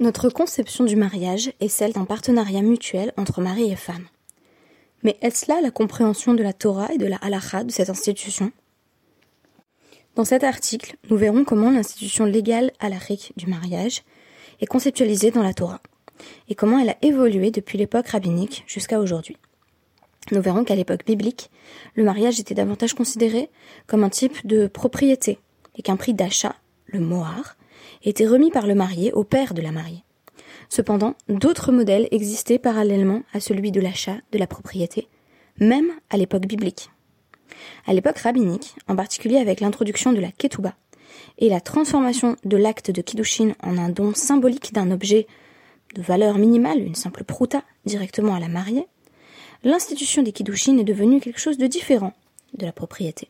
Notre conception du mariage est celle d'un partenariat mutuel entre mari et femme. Mais est-ce là la compréhension de la Torah et de la halacha de cette institution? Dans cet article, nous verrons comment l'institution légale halachique du mariage est conceptualisée dans la Torah et comment elle a évolué depuis l'époque rabbinique jusqu'à aujourd'hui. Nous verrons qu'à l'époque biblique, le mariage était davantage considéré comme un type de propriété et qu'un prix d'achat, le mohar, était remis par le marié au père de la mariée. Cependant, d'autres modèles existaient parallèlement à celui de l'achat de la propriété, même à l'époque biblique. À l'époque rabbinique, en particulier avec l'introduction de la ketouba et la transformation de l'acte de kiddushin en un don symbolique d'un objet de valeur minimale, une simple prouta, directement à la mariée, l'institution des kiddushin est devenue quelque chose de différent de la propriété.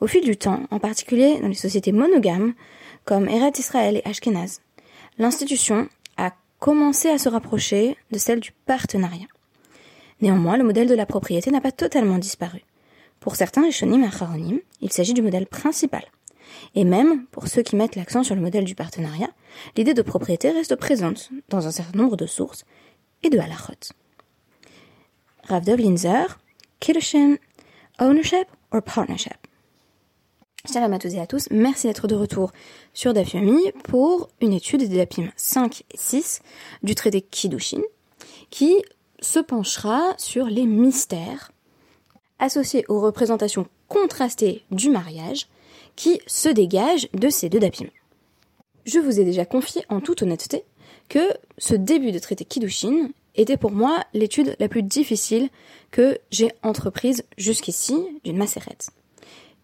Au fil du temps, en particulier dans les sociétés monogames, comme Eret Israël et Ashkenaz, l'institution a commencé à se rapprocher de celle du partenariat. Néanmoins, le modèle de la propriété n'a pas totalement disparu. Pour certains Rishonim et Acharonim, il s'agit du modèle principal. Et même, pour ceux qui mettent l'accent sur le modèle du partenariat, l'idée de propriété reste présente dans un certain nombre de sources et de halachot. Rav Linzer, Kiddushin, Ownership or Partnership? Salam à tous et à tous, merci d'être de retour sur Dafyomi pour une étude des Dapim 5 et 6 du traité Kiddushin qui se penchera sur les mystères associés aux représentations contrastées du mariage qui se dégagent de ces deux Dapim. Je vous ai déjà confié en toute honnêteté que ce début de traité Kiddushin était pour moi l'étude la plus difficile que j'ai entreprise jusqu'ici d'une macérette.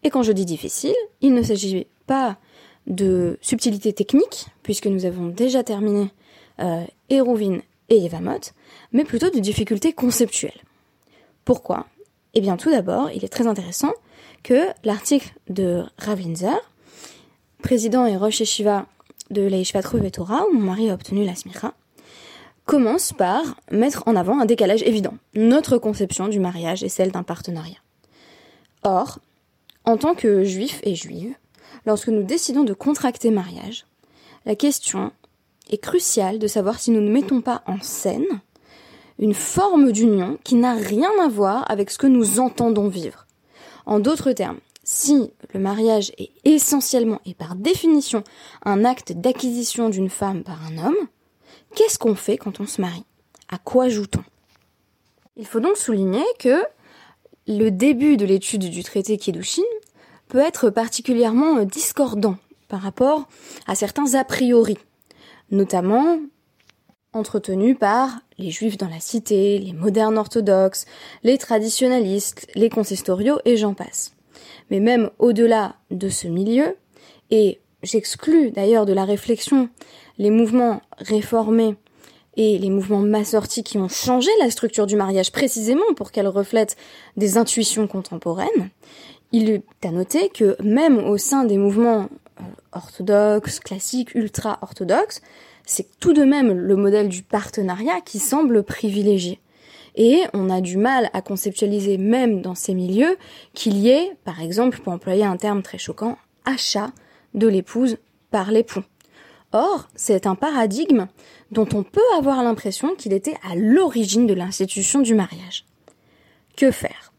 Et quand je dis difficile, il ne s'agit pas de subtilité technique, puisque nous avons déjà terminé euh, et Yevamot, mais plutôt de difficultés conceptuelles. Pourquoi? Eh bien tout d'abord, il est très intéressant que l'article de Ravlinzer, président et Rosh Yeshiva de la Yeshiva Torah, où mon mari a obtenu la smicha, commence par mettre en avant un décalage évident. Notre conception du mariage est celle d'un partenariat. Or, en tant que juifs et juives, lorsque nous décidons de contracter mariage, la question est cruciale de savoir si nous ne mettons pas en scène une forme d'union qui n'a rien à voir avec ce que nous entendons vivre. En d'autres termes, si le mariage est essentiellement et par définition un acte d'acquisition d'une femme par un homme, qu'est-ce qu'on fait quand on se marie? À quoi joue-t-on? Il faut donc souligner que le début de l'étude du traité Kiddushin peut être particulièrement euh, discordant par rapport à certains a priori, notamment entretenus par les juifs dans la cité, les modernes orthodoxes, les traditionalistes, les consistoriaux et j'en passe. Mais même au-delà de ce milieu, et j'exclus d'ailleurs de la réflexion les mouvements réformés et les mouvements massortis qui ont changé la structure du mariage précisément pour qu'elle reflète des intuitions contemporaines, il est à noter que même au sein des mouvements euh, orthodoxes, classiques, ultra-orthodoxes, c'est tout de même le modèle du partenariat qui semble privilégié. Et on a du mal à conceptualiser même dans ces milieux qu'il y ait, par exemple, pour employer un terme très choquant, achat de l'épouse par l'époux. Or, c'est un paradigme dont on peut avoir l'impression qu'il était à l'origine de l'institution du mariage. Que faire?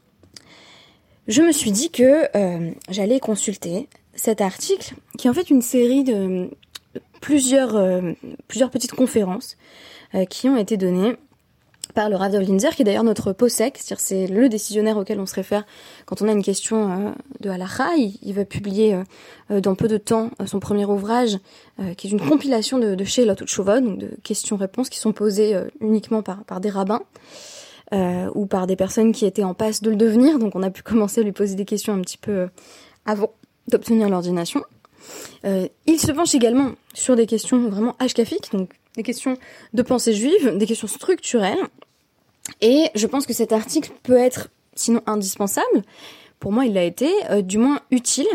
Je me suis dit que euh, j'allais consulter cet article, qui est en fait une série de plusieurs, euh, plusieurs petites conférences euh, qui ont été données par le Rav Linzer, qui est d'ailleurs notre POSEC, c'est-à-dire c'est le décisionnaire auquel on se réfère quand on a une question euh, de halacha. Il, va publier euh, euh, dans peu de temps son premier ouvrage, qui est une compilation de, de Sheilot ou donc de questions-réponses qui sont posées uniquement par, par des rabbins. ou par des personnes qui étaient en passe de le devenir, donc on a pu commencer à lui poser des questions un petit peu avant d'obtenir l'ordination. il se penche également sur des questions vraiment ashkafiques, donc des questions de pensée juive, des questions structurelles. Et je pense que cet article peut être, sinon indispensable, pour moi il l'a été, euh, du moins utile,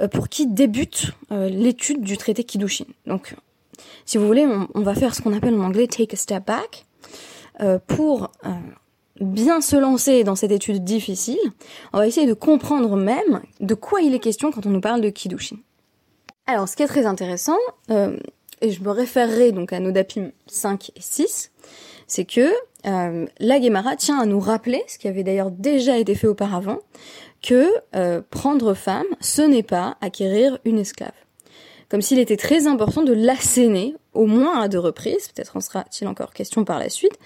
euh, pour qui débute euh, l'étude du traité Kiddushin. Donc, si vous voulez, on, va faire ce qu'on appelle en anglais take a step back, pour bien se lancer dans cette étude difficile, on va essayer de comprendre même de quoi il est question quand on nous parle de Kiddushin. Alors, ce qui est très intéressant, et je me référerai donc à Nodapim 5 et 6, c'est que euh, la Gemara tient à nous rappeler, ce qui avait d'ailleurs déjà été fait auparavant, que euh, prendre femme, ce n'est pas acquérir une esclave. Comme s'il était très important de l'asséner, au moins à deux reprises, peut-être en sera-t-il encore question par la suite.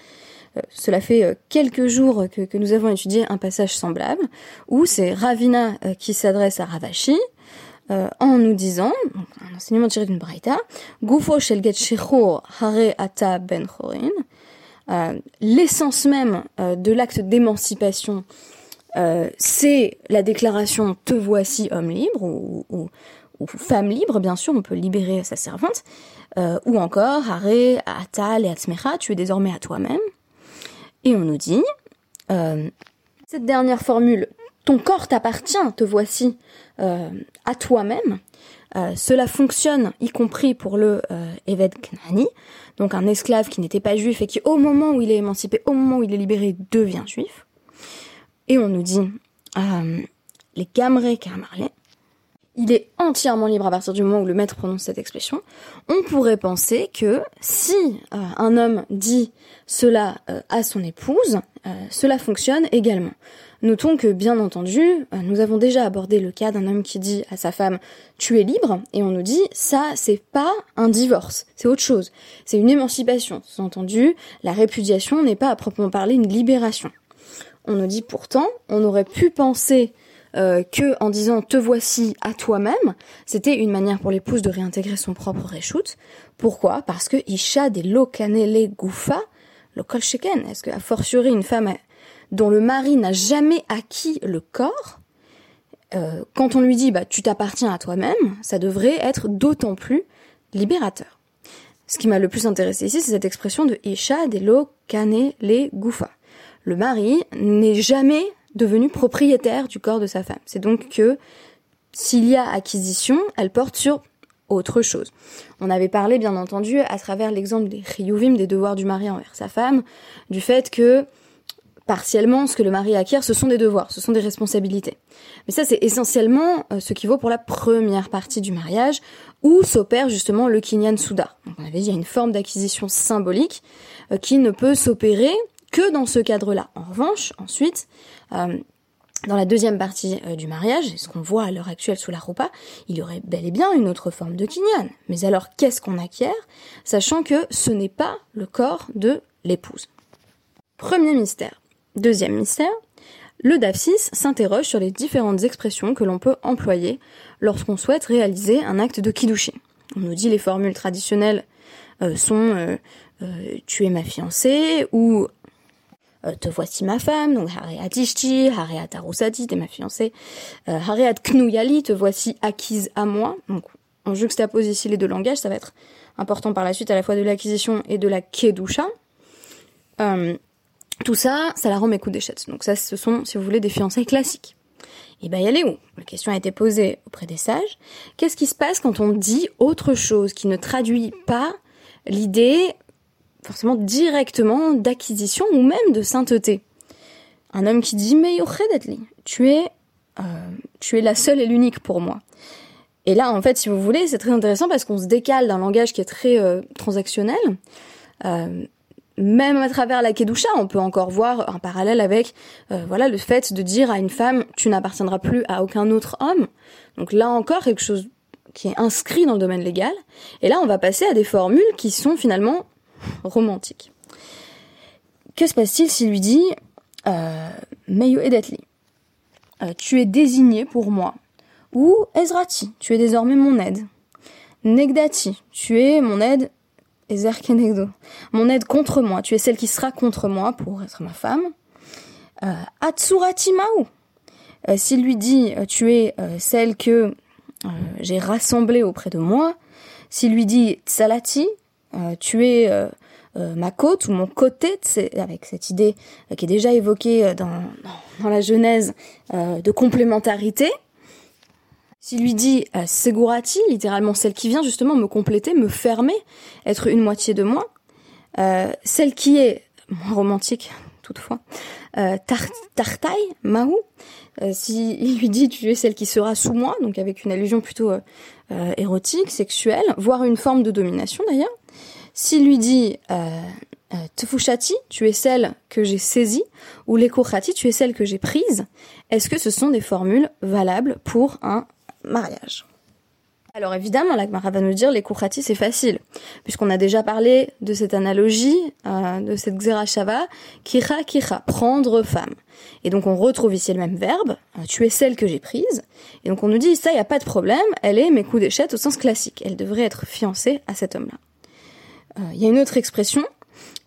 Euh, cela fait quelques jours que, que, nous avons étudié un passage semblable, où c'est Ravina qui s'adresse à Ravashi, en nous disant, un enseignement tiré d'une braïta, Gufo shel hare ata ben chorin, euh, l'essence même euh, de l'acte d'émancipation, euh, c'est la déclaration te voici homme libre ou, femme libre, bien sûr, on peut libérer sa servante, ou encore hare atal et atmecha, tu es désormais à toi-même. Et on nous dit, cette dernière formule, ton corps t'appartient, te voici à toi-même, cela fonctionne y compris pour le euh, Eved Knani, donc un esclave qui n'était pas juif et qui au moment où il est émancipé, au moment où il est libéré, devient juif. Et on nous dit, euh, les Gamré Kamarlé, il est entièrement libre à partir du moment où le maître prononce cette expression. On pourrait penser que si euh, un homme dit cela euh, à son épouse, cela fonctionne également. Notons que, bien entendu, euh, nous avons déjà abordé le cas d'un homme qui dit à sa femme tu es libre, et on nous dit ça, c'est pas un divorce, c'est autre chose. C'est une émancipation. Sous-entendu, la répudiation n'est pas à proprement parler une libération. On nous dit pourtant, on aurait pu penser euh, que en disant te voici à toi-même, c'était une manière pour l'épouse de réintégrer son propre reshoot. Pourquoi? Parce que Isha des lokanele goufa, lokol sheken. Est-ce que, a fortiori, une femme dont le mari n'a jamais acquis le corps, euh, quand on lui dit bah tu t'appartiens à toi-même, ça devrait être d'autant plus libérateur. Ce qui m'a le plus intéressé ici, c'est cette expression de Isha Delo Le Goufa. Le mari n'est jamais devenu propriétaire du corps de sa femme. C'est donc que s'il y a acquisition, elle porte sur autre chose. On avait parlé, bien entendu, à travers l'exemple des Riyuvim, des devoirs du mari envers sa femme, du fait que partiellement, ce que le mari acquiert, ce sont des devoirs, ce sont des responsabilités. Mais ça, c'est essentiellement euh, ce qui vaut pour la première partie du mariage, où s'opère justement le kinyan souda. Donc on avait dit, il y a une forme d'acquisition symbolique euh, qui ne peut s'opérer que dans ce cadre-là. En revanche, ensuite, euh, dans la deuxième partie du mariage, ce qu'on voit à l'heure actuelle sous la roupa, il y aurait bel et bien une autre forme de kinyan. Mais alors, qu'est-ce qu'on acquiert, sachant que ce n'est pas le corps de l'épouse? Premier mystère. Deuxième mystère, le DAF6 s'interroge sur les différentes expressions que l'on peut employer lorsqu'on souhaite réaliser un acte de kiddushin. On nous dit les formules traditionnelles euh, sont euh, euh, tu es ma fiancée ou te voici ma femme, donc Hareat Ishti, Hareat Arusati, t'es ma fiancée, Hareat Knouyali, te voici acquise à moi. Donc on juxtapose ici les deux langages, ça va être important par la suite à la fois de l'acquisition et de la kedusha. Tout ça, ça la rend mes coups d'échette. Donc ça, ce sont, si vous voulez, des fiançailles classiques. Et ben, y aller où? La question a été posée auprès des sages. Qu'est-ce qui se passe quand on dit autre chose qui ne traduit pas l'idée forcément directement d'acquisition ou même de sainteté? Un homme qui dit mais tu es, euh, tu es la seule et l'unique pour moi. Et là, en fait, si vous voulez, c'est très intéressant parce qu'on se décale d'un langage qui est très euh, transactionnel. Euh, même à travers la Kedusha, on peut encore voir un parallèle avec euh, voilà le fait de dire à une femme tu n'appartiendras plus à aucun autre homme. Donc là encore quelque chose qui est inscrit dans le domaine légal. Et là on va passer à des formules qui sont finalement romantiques. Que se passe-t-il s'il lui dit euh, Meyo Edetli, euh, tu es désigné pour moi ou Ezrati, tu es désormais mon aide. Negdati, tu es mon aide Ezer Kenegdo. Mon aide contre moi. Tu es celle qui sera contre moi pour être ma femme. Euh, Atsurati. Euh, S'il lui dit euh, tu es celle que j'ai rassemblée auprès de moi. S'il lui dit Tsalati, tu es ma côte ou mon côté, avec cette idée qui est déjà évoquée dans, dans la Genèse de complémentarité. S'il lui dit euh, Segurati, littéralement celle qui vient justement me compléter, me fermer, être une moitié de moi, euh, celle qui est romantique toutefois. Euh, tartai, Mahou, euh, si il lui dit tu es celle qui sera sous moi, donc avec une allusion plutôt euh, érotique, sexuelle, voire une forme de domination d'ailleurs. S'il lui dit Tefushati, tu es celle que j'ai saisie, ou Lekochati, tu es celle que j'ai prise, est-ce que ce sont des formules valables pour un mariage alors évidemment, la Gemara va nous dire les Koukhati c'est facile, puisqu'on a déjà parlé de cette analogie, euh, de cette Xerashava, kira kira, prendre femme. Et donc on retrouve ici le même verbe, euh, tu es celle que j'ai prise. Et donc on nous dit ça, il n'y a pas de problème, elle est mes coups d'échette au sens classique, elle devrait être fiancée à cet homme-là. Euh, il y a une autre expression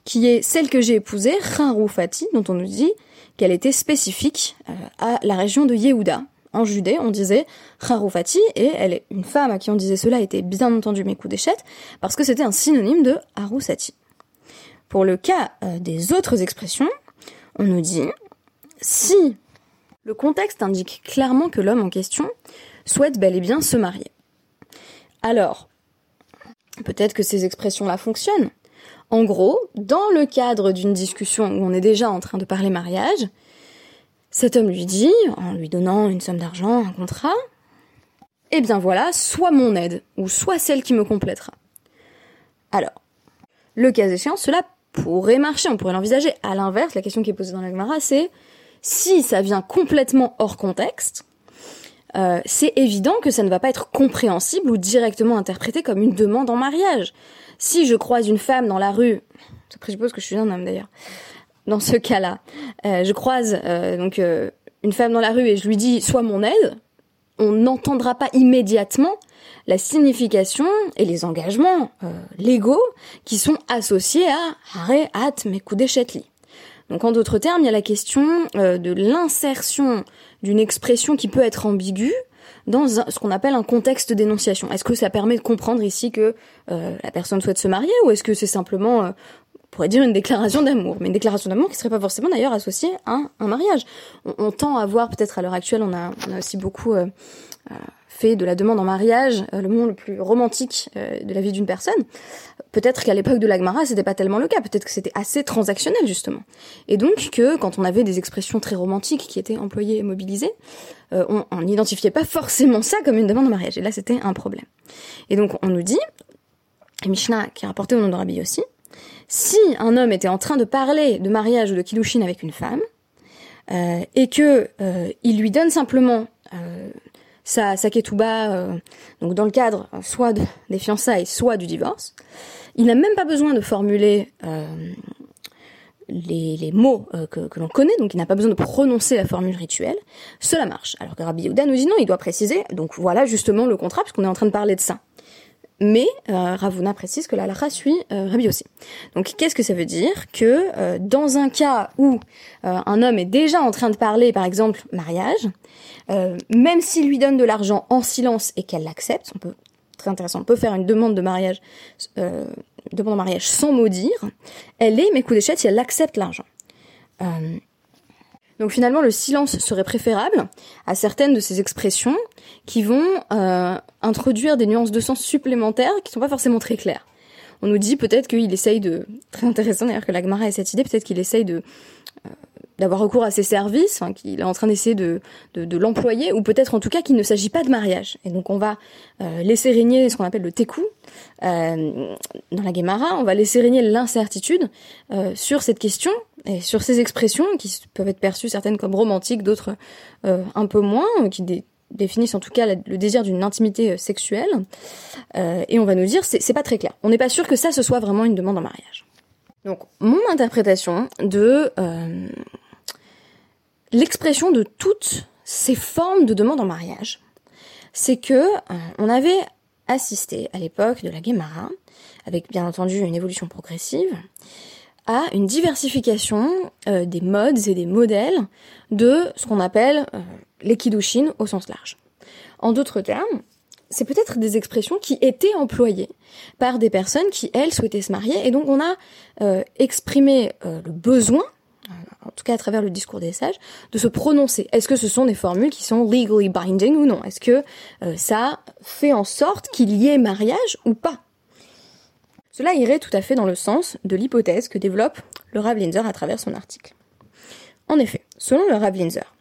qui est celle que j'ai épousée, Fati, dont on nous dit qu'elle était spécifique à la région de Yehuda, en Judée, on disait Haroufati, et elle est une femme à qui on disait cela était bien entendu mes coups d'échette, parce que c'était un synonyme de Harusati. Pour le cas euh, des autres expressions, on nous dit si le contexte indique clairement que l'homme en question souhaite bel et bien se marier. Alors, peut-être que ces expressions-là fonctionnent. En gros, dans le cadre d'une discussion où on est déjà en train de parler mariage, cet homme lui dit, en lui donnant une somme d'argent, un contrat, eh bien voilà, soit mon aide, ou soit celle qui me complétera. Alors, le cas échéant, cela pourrait marcher, on pourrait l'envisager. À l'inverse, la question qui est posée dans la Gemara, c'est si ça vient complètement hors contexte, euh, c'est évident que ça ne va pas être compréhensible ou directement interprété comme une demande en mariage. Si je croise une femme dans la rue, ça présuppose que je suis un homme d'ailleurs, dans ce cas-là. Euh, je croise euh, donc euh, une femme dans la rue et je lui dis sois mon aide, on n'entendra pas immédiatement la signification et les engagements légaux qui sont associés à Hare At Mekudeshetli. Donc en d'autres termes, il y a la question de l'insertion d'une expression qui peut être ambiguë dans ce qu'on appelle un contexte d'énonciation. Est-ce que ça permet de comprendre ici que la personne souhaite se marier ou est-ce que c'est simplement pourrait dire une déclaration d'amour, mais une déclaration d'amour qui serait pas forcément d'ailleurs associée à un, mariage. On, tend à voir, peut-être à l'heure actuelle, on a, on a aussi beaucoup euh, euh, de la demande en mariage euh, le moment le plus romantique de la vie d'une personne. Peut-être qu'à l'époque de l'Agmara, c'était pas tellement le cas. Peut-être que c'était assez transactionnel justement. Et donc que quand on avait des expressions très romantiques qui étaient employées et mobilisées, on n'identifiait pas forcément ça comme une demande en mariage. Et là, c'était un problème. Et donc on nous dit, et Mishnah qui est rapporté au nom de Rabbi aussi, si un homme était en train de parler de mariage ou de kiddushin avec une femme, euh, et que euh, il lui donne simplement euh, sa, sa ketouba, euh, donc dans le cadre soit des fiançailles, soit du divorce, il n'a même pas besoin de formuler les, les, mots que, que l'on connaît, donc il n'a pas besoin de prononcer la formule rituelle, cela marche. Alors que Rabbi Yehuda nous dit non, il doit préciser, donc voilà justement le contrat, puisqu'on est en train de parler de ça. Mais euh, Ravuna précise que la halakha suit euh, aussi. Donc qu'est-ce que ça veut dire Que euh, dans un cas où euh, un homme est déjà en train de parler, par exemple, mariage, même s'il lui donne de l'argent en silence et qu'elle l'accepte, on peut très intéressant, on peut faire une demande de mariage, demande de mariage sans maudire, elle est mes coups d'échette si elle accepte l'argent. Donc finalement, le silence serait préférable à certaines de ces expressions qui vont euh, introduire des nuances de sens supplémentaires qui sont pas forcément très claires. On nous dit peut-être qu'il essaye de... Très intéressant d'ailleurs que l'Agmara ait cette idée, peut-être qu'il essaye de... Euh, d'avoir recours à ses services, enfin, qu'il est en train d'essayer de, de, l'employer, ou peut-être en tout cas qu'il ne s'agit pas de mariage. Et donc on va euh, laisser régner ce qu'on appelle le tekou euh, dans la Gemara, on va laisser régner l'incertitude euh, sur cette question et sur ces expressions qui peuvent être perçues certaines comme romantiques, d'autres euh, un peu moins, qui définissent en tout cas le désir d'une intimité sexuelle. et on va nous dire c'est pas très clair. On n'est pas sûr que ça ce soit vraiment une demande en mariage. Donc mon interprétation de l'expression de toutes ces formes de demande en mariage, c'est que euh, on avait assisté à l'époque de la Guémara, avec bien entendu une évolution progressive, à une diversification euh, des modes et des modèles de ce qu'on appelle euh, les kiddushin au sens large. En d'autres termes, c'est peut-être des expressions qui étaient employées par des personnes qui, elles, souhaitaient se marier, et donc on a exprimé le besoin en tout cas à travers le discours des sages, de se prononcer. Est-ce que ce sont des formules qui sont legally binding ou non? Est-ce que euh, ça fait en sorte qu'il y ait mariage ou pas? Cela irait tout à fait dans le sens de l'hypothèse que développe le Rav Linzer à travers son article. En effet, selon le Rav Linzer,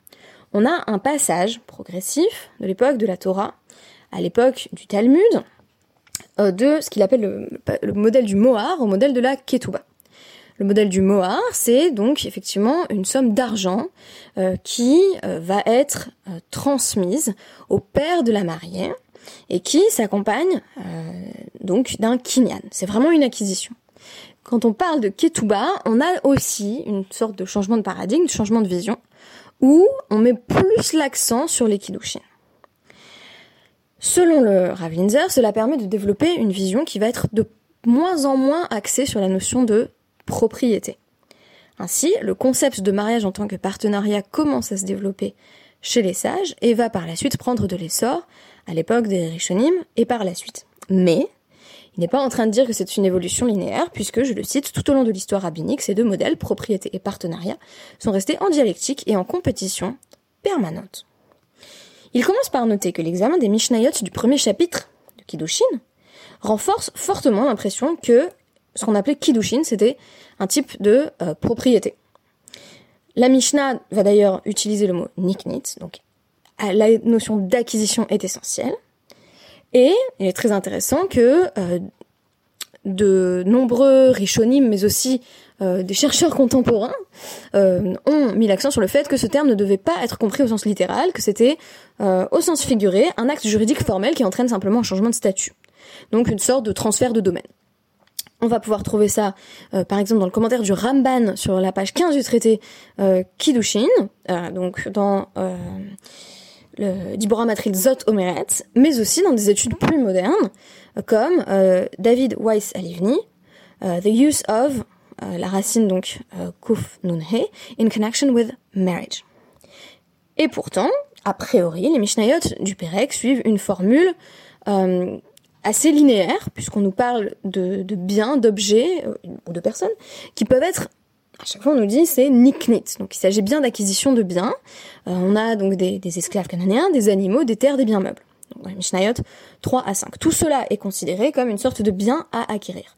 on a un passage progressif de l'époque de la Torah à l'époque du Talmud euh, de ce qu'il appelle le, modèle du Mohar au modèle de la Ketouba. Le modèle du Mohar, c'est donc effectivement une somme d'argent euh, qui euh, va être transmise au père de la mariée et qui s'accompagne donc d'un kinyan. C'est vraiment une acquisition. Quand on parle de Ketouba, on a aussi une sorte de changement de paradigme, de changement de vision, où on met plus l'accent sur les kiddushin. Selon le Ravlinzer, cela permet de développer une vision qui va être de moins en moins axée sur la notion de propriété. Ainsi, le concept de mariage en tant que partenariat commence à se développer chez les sages et va par la suite prendre de l'essor à l'époque des Rishonim et par la suite. Mais il n'est pas en train de dire que c'est une évolution linéaire, puisque, je le cite, tout au long de l'histoire rabbinique, ces deux modèles, propriété et partenariat, sont restés en dialectique et en compétition permanente. Il commence par noter que l'examen des Mishnayot du premier chapitre de Kiddushin renforce fortement l'impression que ce qu'on appelait Kiddushin, c'était un type de euh, propriété. La Mishnah va d'ailleurs utiliser le mot niknit, donc la notion d'acquisition est essentielle. Et il est très intéressant que euh, de nombreux richonimes, mais aussi euh, des chercheurs contemporains, euh, ont mis l'accent sur le fait que ce terme ne devait pas être compris au sens littéral, que c'était au sens figuré un acte juridique formel qui entraîne simplement un changement de statut. Donc une sorte de transfert de domaine. On va pouvoir trouver ça, par exemple, dans le commentaire du Ramban sur la page 15 du traité Kiddushin, donc dans le Dibora Matril Zot Omeret, mais aussi dans des études plus modernes, comme euh, David Weiss Alivni, euh, The Use of, euh, la racine donc Kuf Nunhe, in connection with marriage. Et pourtant, a priori, les Mishnayot du Pérec suivent une formule assez linéaire, puisqu'on nous parle de, de biens, d'objets ou de personnes qui peuvent être à chaque fois on nous dit c'est niknit. Donc il s'agit bien d'acquisition de biens. Euh, on a donc des, esclaves cananéens, des animaux, des terres, des biens meubles. Donc dans les Mishnayot 3 à 5. Tout cela est considéré comme une sorte de bien à acquérir.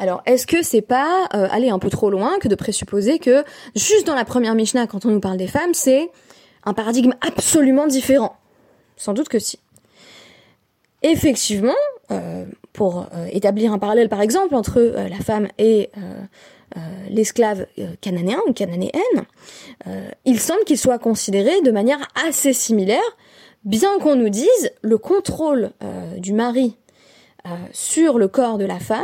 Alors, est-ce que c'est pas euh, aller un peu trop loin que de présupposer que juste dans la première Mishnah, quand on nous parle des femmes, c'est un paradigme absolument différent? Sans doute que si. Effectivement, euh, pour établir un parallèle par exemple entre la femme et euh, l'esclave euh, cananéen ou cananéenne, euh, il semble qu'il soit considéré de manière assez similaire, bien qu'on nous dise le contrôle du mari sur le corps de la femme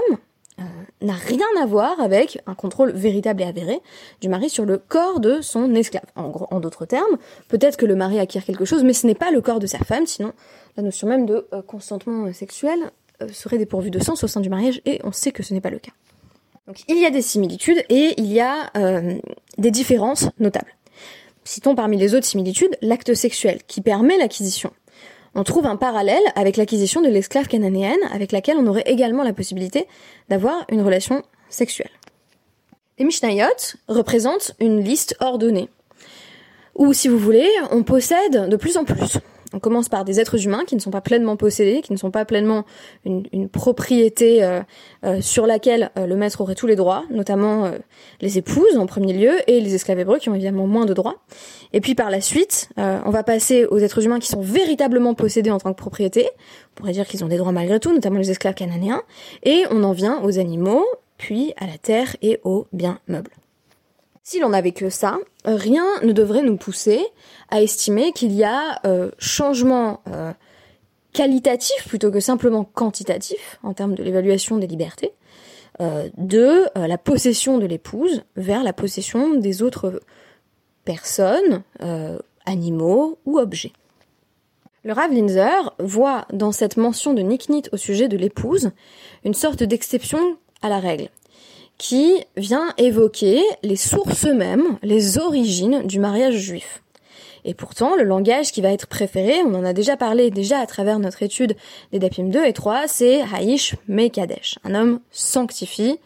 n'a rien à voir avec un contrôle véritable et avéré du mari sur le corps de son esclave. En, en d'autres termes, peut-être que le mari acquiert quelque chose, mais ce n'est pas le corps de sa femme, sinon la notion même de consentement sexuel serait dépourvue de sens au sein du mariage, et on sait que ce n'est pas le cas. Donc il y a des similitudes et il y a euh, des différences notables. Citons parmi les autres similitudes l'acte sexuel qui permet l'acquisition. On trouve un parallèle avec l'acquisition de l'esclave cananéenne avec laquelle on aurait également la possibilité d'avoir une relation sexuelle. Les Mishnayot représentent une liste ordonnée, où si vous voulez, on possède de plus en plus. On commence par des êtres humains qui ne sont pas pleinement possédés, qui ne sont pas pleinement une, propriété euh, euh, sur laquelle euh, le maître aurait tous les droits, notamment les épouses en premier lieu et les esclaves hébreux qui ont évidemment moins de droits. Et puis par la suite, on va passer aux êtres humains qui sont véritablement possédés en tant que propriété. On pourrait dire qu'ils ont des droits malgré tout, notamment les esclaves cananéens. Et on en vient aux animaux, puis à la terre et aux biens meubles. Si l'on n'avait que ça, rien ne devrait nous pousser à estimer qu'il y a euh, changement euh, qualitatif plutôt que simplement quantitatif en termes de l'évaluation des libertés euh, de la possession de l'épouse vers la possession des autres personnes, animaux ou objets. Le Rav Linzer voit dans cette mention de Niknit au sujet de l'épouse une sorte d'exception à la règle qui vient évoquer les sources mêmes, les origines du mariage juif. Et pourtant, le langage qui va être préféré, on en a déjà parlé déjà à travers notre étude des Dapim 2 et 3, c'est Haïsh Mekadesh. Un homme sanctifie,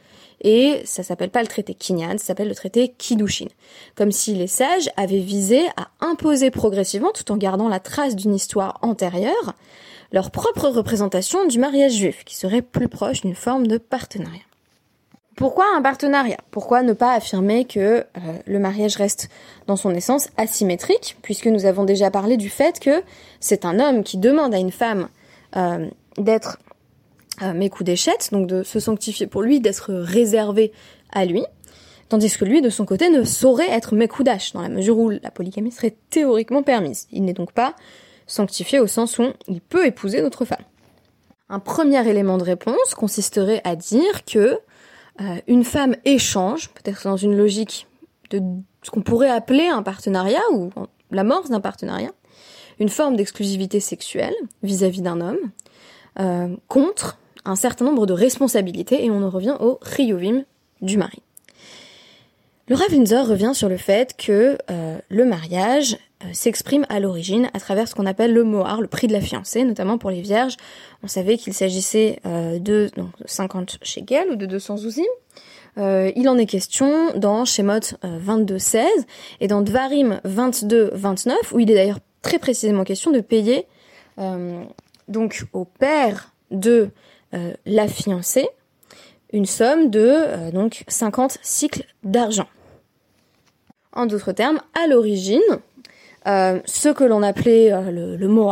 et ça s'appelle pas le traité Kinyan, ça s'appelle le traité Kiddushin. Comme si les sages avaient visé à imposer progressivement, tout en gardant la trace d'une histoire antérieure, leur propre représentation du mariage juif, qui serait plus proche d'une forme de partenariat Pourquoi un partenariat? Pourquoi ne pas affirmer que euh, le mariage reste dans son essence asymétrique, puisque nous avons déjà parlé du fait que c'est un homme qui demande à une femme euh, d'être euh, mes coups d'échette, donc de se sanctifier pour lui, d'être réservé à lui, tandis que lui, de son côté, ne saurait être mes coups dans la mesure où la polygamie serait théoriquement permise. Il n'est donc pas sanctifié au sens où il peut épouser d'autres femmes. Un premier élément de réponse consisterait à dire que euh, une femme échange, peut-être dans une logique de ce qu'on pourrait appeler un partenariat ou l'amorce d'un partenariat, une forme d'exclusivité sexuelle vis-à-vis d'un homme, euh, contre un certain nombre de responsabilités, et on en revient au riyovim du mari. Le Rav revient sur le fait que euh, le mariage s'exprime à l'origine à travers ce qu'on appelle le mohar, le prix de la fiancée, notamment pour les vierges. On savait qu'il s'agissait euh, de donc, 50 shekels ou de 200 zouzim. il en est question dans Shemot 22-16 et dans Dvarim 22-29, où il est d'ailleurs très précisément question de payer donc au père de la fiancée une somme de donc 50 cycles d'argent. En d'autres termes, à l'origine, euh, ce que l'on appelait euh, le, le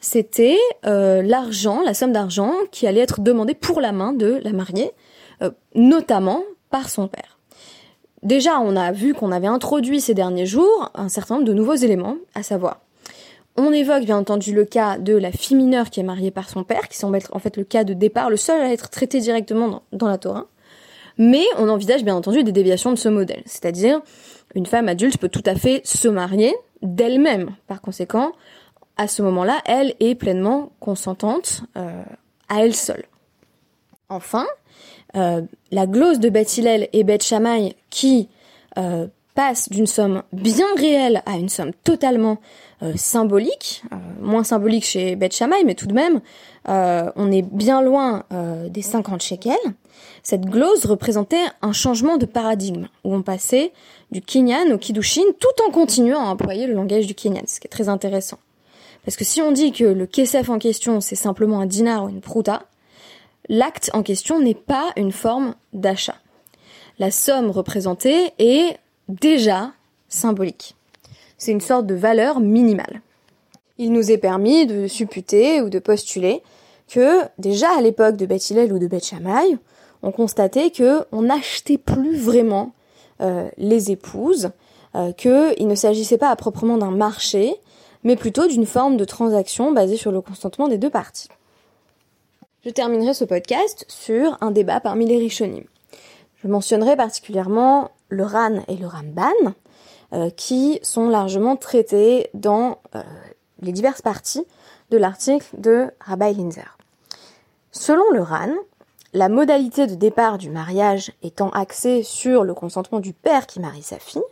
c'était euh, l'argent, la somme d'argent qui allait être demandée pour la main de la mariée, notamment par son père. Déjà, on a vu qu'on avait introduit ces derniers jours un certain nombre de nouveaux éléments, à savoir, on évoque bien entendu le cas de la fille mineure qui est mariée par son père, qui semble être en fait le cas de départ, le seul à être traité directement dans, dans la Torah. Mais on envisage bien entendu des déviations de ce modèle, c'est-à-dire une femme adulte peut tout à fait se marier d'elle-même. Par conséquent, à ce moment-là, elle est pleinement consentante euh, à elle seule. Enfin, euh, la glose de Beth et Beth qui euh, passe d'une somme bien réelle à une somme totalement symbolique, moins symbolique chez Beth Shammai, mais tout de même, on est bien loin des 50 shekels. Cette glose représentait un changement de paradigme, où on passait du Kinyan au Kiddushin, tout en continuant à employer le langage du Kinyan, ce qui est très intéressant. Parce que si on dit que le Kesef en question, c'est simplement un dinar ou une prouta, l'acte en question n'est pas une forme d'achat. La somme représentée est déjà symbolique. C'est une sorte de valeur minimale. Il nous est permis de supputer ou de postuler que déjà à l'époque de Beth ou de Beth on constatait que on n'achetait plus vraiment euh, les épouses, euh, qu'il ne s'agissait pas à proprement d'un marché, mais plutôt d'une forme de transaction basée sur le consentement des deux parties. Je terminerai ce podcast sur un débat parmi les Rishonim. Je mentionnerai particulièrement le Ran et le Ramban, euh, qui sont largement traités dans les diverses parties de l'article de Rabbi Linzer. Selon le Ran, la modalité de départ du mariage étant axée sur le consentement du père qui marie sa fille,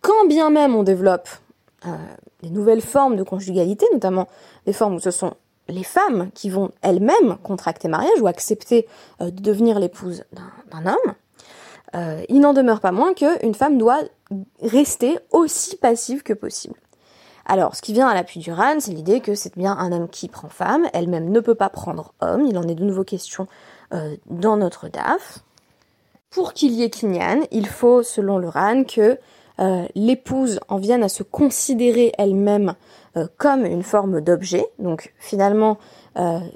quand bien même on développe euh, des nouvelles formes de conjugalité, notamment des formes où ce sont les femmes qui vont elles-mêmes contracter mariage ou accepter euh, de devenir l'épouse d'un homme, euh, il n'en demeure pas moins qu'une femme doit rester aussi passive que possible. Alors, ce qui vient à l'appui du RAN, c'est l'idée que c'est bien un homme qui prend femme, elle-même ne peut pas prendre homme, il en est de nouveau question euh, dans notre DAF. Pour qu'il y ait Kinyan, il faut, selon le RAN, que euh, l'épouse en vienne à se considérer elle-même comme une forme d'objet. Donc finalement,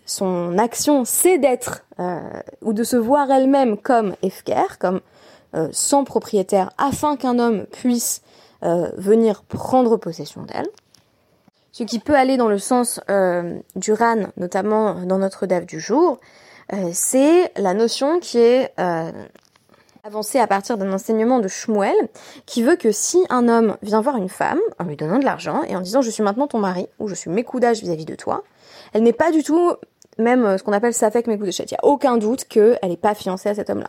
son action, c'est d'être ou de se voir elle-même comme Efker, comme sans propriétaire, afin qu'un homme puisse venir prendre possession d'elle. Ce qui peut aller dans le sens du RAN, notamment dans notre DAF du jour, euh, c'est la notion qui est euh, avancée à partir d'un enseignement de Shmuel, qui veut que si un homme vient voir une femme en lui donnant de l'argent et en disant je suis maintenant ton mari ou je suis mécoudage vis-à-vis de toi, elle n'est pas du tout même euh, ce qu'on appelle safek mécoudage. Il n'y a aucun doute qu'elle n'est pas fiancée à cet homme-là.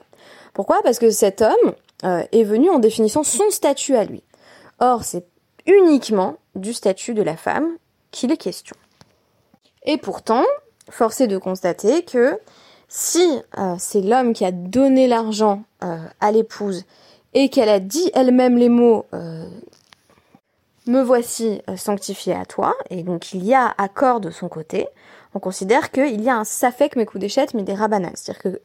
Pourquoi? Parce que cet homme est venu en définissant son statut à lui. Or, c'est uniquement du statut de la femme qu'il est question. Et pourtant, force est de constater que si euh, c'est l'homme qui a donné l'argent euh, à l'épouse et qu'elle a dit elle-même les mots euh, me voici sanctifié à toi, et donc il y a accord de son côté, on considère qu'il y a un safek mes coups d'échette mais des rabanans. C'est-à-dire que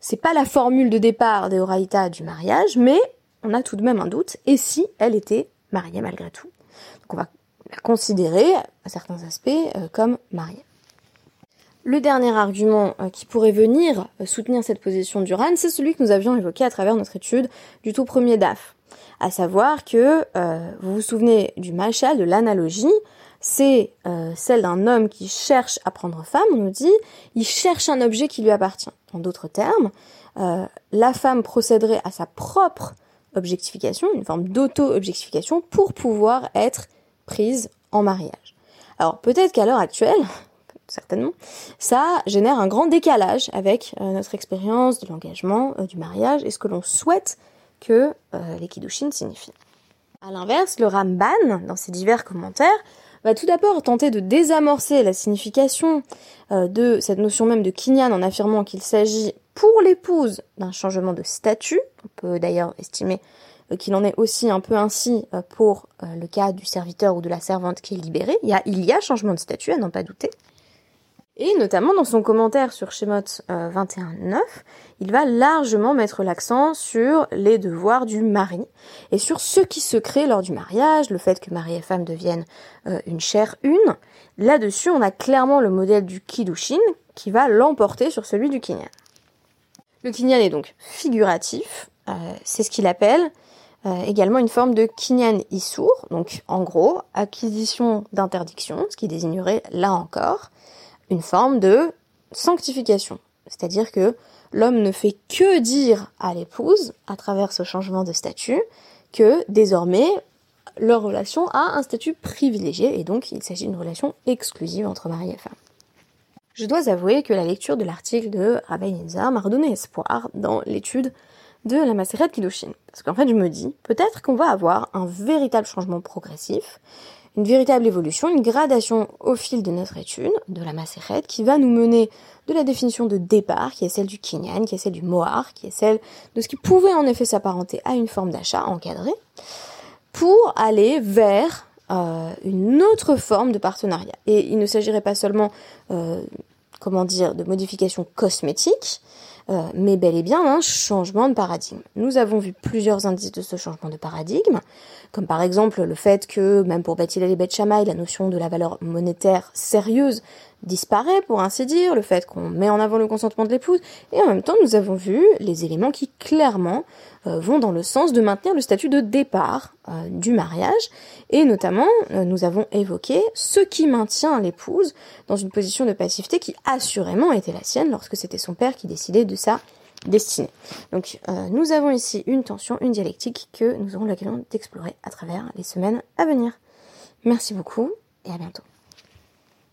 c'est pas la formule de départ des Horaïta du mariage, mais on a tout de même un doute. Et si elle était mariée malgré tout? Donc on va la considérer, à certains aspects, euh, comme mariée. Le dernier argument euh, qui pourrait venir euh, soutenir cette position d'Uran, c'est celui que nous avions évoqué à travers notre étude du tout premier DAF. À savoir que, vous vous souvenez du machal, de l'analogie, c'est celle d'un homme qui cherche à prendre femme, on nous dit, il cherche un objet qui lui appartient. En d'autres termes, la femme procéderait à sa propre objectification, une forme d'auto-objectification, pour pouvoir être prise en mariage. Alors peut-être qu'à l'heure actuelle, certainement, ça génère un grand décalage avec euh, notre expérience de l'engagement, euh, du mariage et ce que l'on souhaite que euh, les kiddushin signifient. A l'inverse, le Ramban, dans ses divers commentaires, va tout d'abord tenter de désamorcer la signification de cette notion même de kinyan en affirmant qu'il s'agit pour l'épouse d'un changement de statut. On peut d'ailleurs estimer euh, qu'il en est aussi un peu ainsi euh, pour euh, le cas du serviteur ou de la servante qui est libéré. Il y a, il y a changement de statut, à n'en pas douter. Et notamment dans son commentaire sur Shemot 21.9, il va largement mettre l'accent sur les devoirs du mari et sur ce qui se crée lors du mariage, le fait que mari et femme deviennent une chair une. Là-dessus, on a clairement le modèle du Kiddushin qui va l'emporter sur celui du Kinyan. Le Kinyan est donc figuratif, c'est ce qu'il appelle euh, également une forme de kinyan issour, donc en gros, acquisition d'interdiction, ce qui désignerait là encore une forme de sanctification. C'est-à-dire que l'homme ne fait que dire à l'épouse, à travers ce changement de statut, que désormais leur relation a un statut privilégié et donc il s'agit d'une relation exclusive entre mari et femme. Je dois avouer que la lecture de l'article de Rabbi Nizar m'a redonné espoir dans l'étude de la Maseret Kiddushin. Parce qu'en fait, je me dis, peut-être qu'on va avoir un véritable changement progressif, une véritable évolution, une gradation au fil de notre étude, de la Maseret, qui va nous mener de la définition de départ, qui est celle du Kinyan, qui est celle du Mohar, qui est celle de ce qui pouvait en effet s'apparenter à une forme d'achat encadrée, pour aller vers euh, une autre forme de partenariat. Et il ne s'agirait pas seulement, euh, comment dire, de modifications cosmétiques, euh, mais bel et bien un changement de paradigme. Nous avons vu plusieurs indices de ce changement de paradigme, comme par exemple le fait que, même pour Bethil et Beth la notion de la valeur monétaire sérieuse disparaît, pour ainsi dire, le fait qu'on met en avant le consentement de l'épouse, et en même temps nous avons vu les éléments qui clairement euh, vont dans le sens de maintenir le statut de départ euh, du mariage, et notamment nous avons évoqué ce qui maintient l'épouse dans une position de passivité qui assurément était la sienne lorsque c'était son père qui décidait de sa destinée. Donc euh, nous avons ici une tension, une dialectique que nous aurons l'occasion d'explorer à travers les semaines à venir. Merci beaucoup et à bientôt.